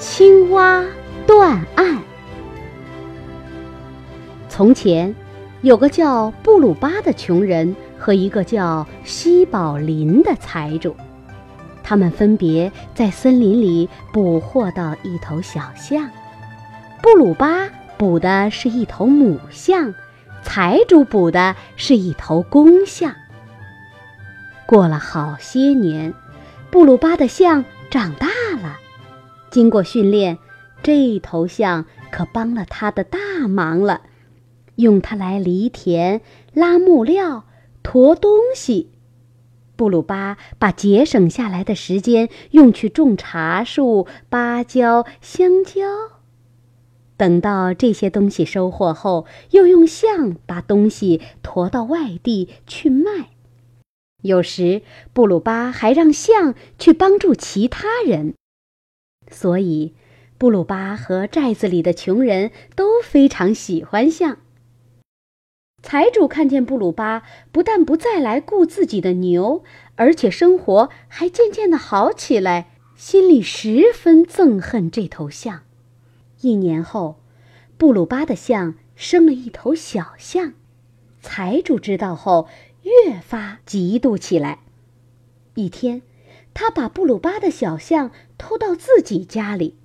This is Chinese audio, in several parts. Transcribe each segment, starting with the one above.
青蛙断案。从前，有个叫布鲁巴的穷人和一个叫西宝林的财主，他们分别在森林里捕获到一头小象。布鲁巴捕的是一头母象，财主捕的是一头公象。过了好些年，布鲁巴的象长大。经过训练，这头象可帮了他的大忙了，用它来犁田、拉木料、驮东西。布鲁巴把节省下来的时间用去种茶树、芭蕉、香蕉。等到这些东西收获后，又用象把东西驮到外地去卖。有时，布鲁巴还让象去帮助其他人。所以，布鲁巴和寨子里的穷人都非常喜欢象。财主看见布鲁巴不但不再来雇自己的牛，而且生活还渐渐的好起来，心里十分憎恨这头象。一年后，布鲁巴的象生了一头小象，财主知道后越发嫉妒起来。一天。他把布鲁巴的小象偷到自己家里，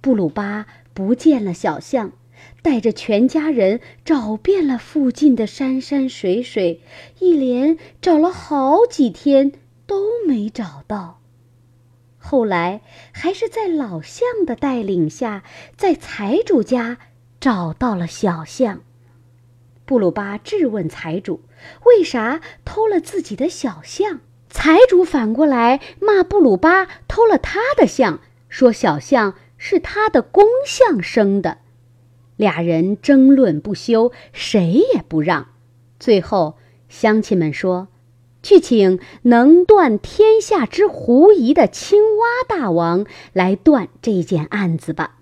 布鲁巴不见了小象，带着全家人找遍了附近的山山水水，一连找了好几天都没找到。后来还是在老象的带领下，在财主家找到了小象。布鲁巴质问财主：“为啥偷了自己的小象？”财主反过来骂布鲁巴偷了他的象，说小象是他的公象生的。俩人争论不休，谁也不让。最后，乡亲们说：“去请能断天下之狐疑的青蛙大王来断这件案子吧。”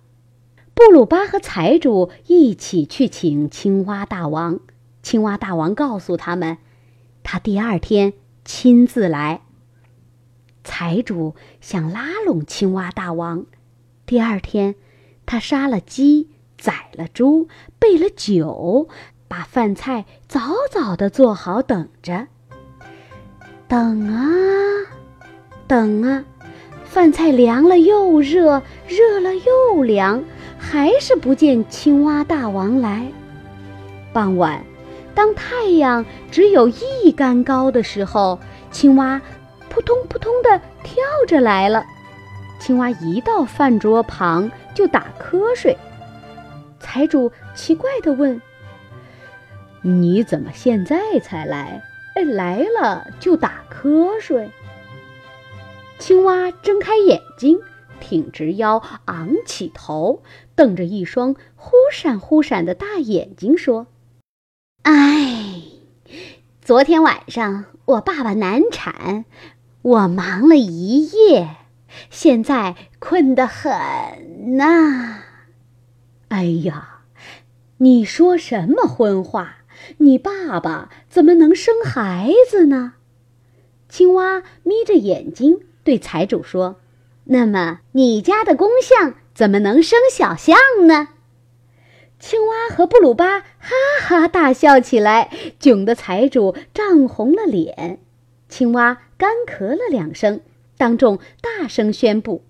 布鲁巴和财主一起去请青蛙大王。青蛙大王告诉他们，他第二天。亲自来。财主想拉拢青蛙大王。第二天，他杀了鸡，宰了猪，备了酒，把饭菜早早的做好，等着。等啊，等啊，饭菜凉了又热，热了又凉，还是不见青蛙大王来。傍晚。当太阳只有一竿高的时候，青蛙扑通扑通地跳着来了。青蛙一到饭桌旁就打瞌睡。财主奇怪地问：“你怎么现在才来？哎，来了就打瞌睡？”青蛙睁开眼睛，挺直腰，昂起头，瞪着一双忽闪忽闪的大眼睛说。哎，昨天晚上我爸爸难产，我忙了一夜，现在困得很呐。哎呀，你说什么荤话？你爸爸怎么能生孩子呢？青蛙眯着眼睛对财主说：“那么你家的公象怎么能生小象呢？”青蛙和布鲁巴哈哈大笑起来，窘的财主涨红了脸。青蛙干咳了两声，当众大声宣布：“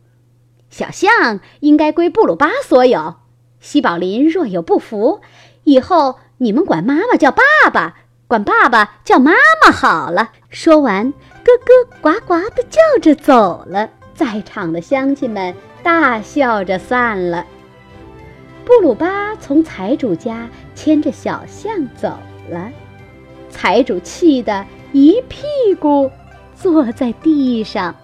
小象应该归布鲁巴所有。西宝林若有不服，以后你们管妈妈叫爸爸，管爸爸叫妈妈好了。”说完，咯咯呱呱地叫着走了。在场的乡亲们大笑着散了。布鲁巴从财主家牵着小象走了，财主气得一屁股坐在地上。